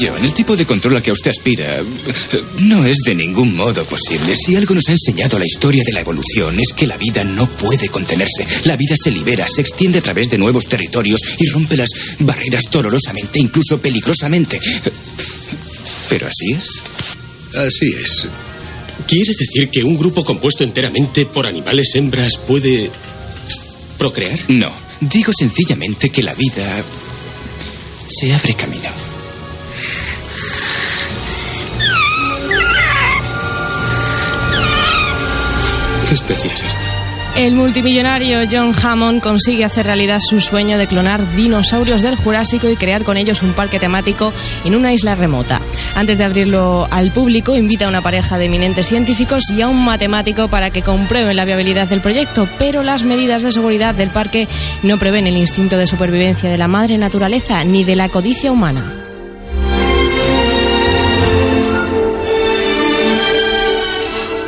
John, el tipo de control al que usted aspira no es de ningún modo posible. Si algo nos ha enseñado la historia de la evolución es que la vida no puede contenerse. La vida se libera, se extiende a través de nuevos territorios y rompe las barreras dolorosamente, incluso peligrosamente. Pero así es. Así es. ¿Quiere decir que un grupo compuesto enteramente por animales hembras puede procrear? No, digo sencillamente que la vida se abre camino. El multimillonario John Hammond consigue hacer realidad su sueño de clonar dinosaurios del Jurásico y crear con ellos un parque temático en una isla remota. Antes de abrirlo al público, invita a una pareja de eminentes científicos y a un matemático para que comprueben la viabilidad del proyecto, pero las medidas de seguridad del parque no prevén el instinto de supervivencia de la madre naturaleza ni de la codicia humana.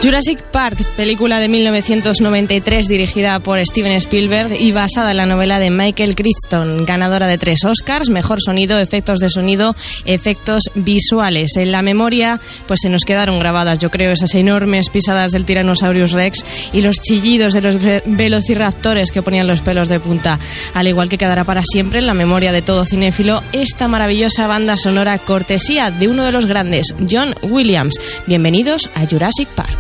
Jurassic Park, película de 1993 dirigida por Steven Spielberg y basada en la novela de Michael Crichton, ganadora de tres Oscars, mejor sonido, efectos de sonido, efectos visuales. En la memoria, pues se nos quedaron grabadas, yo creo, esas enormes pisadas del Tyrannosaurus Rex y los chillidos de los ve- velociraptores que ponían los pelos de punta. Al igual que quedará para siempre en la memoria de todo cinéfilo esta maravillosa banda sonora cortesía de uno de los grandes, John Williams. Bienvenidos a Jurassic Park.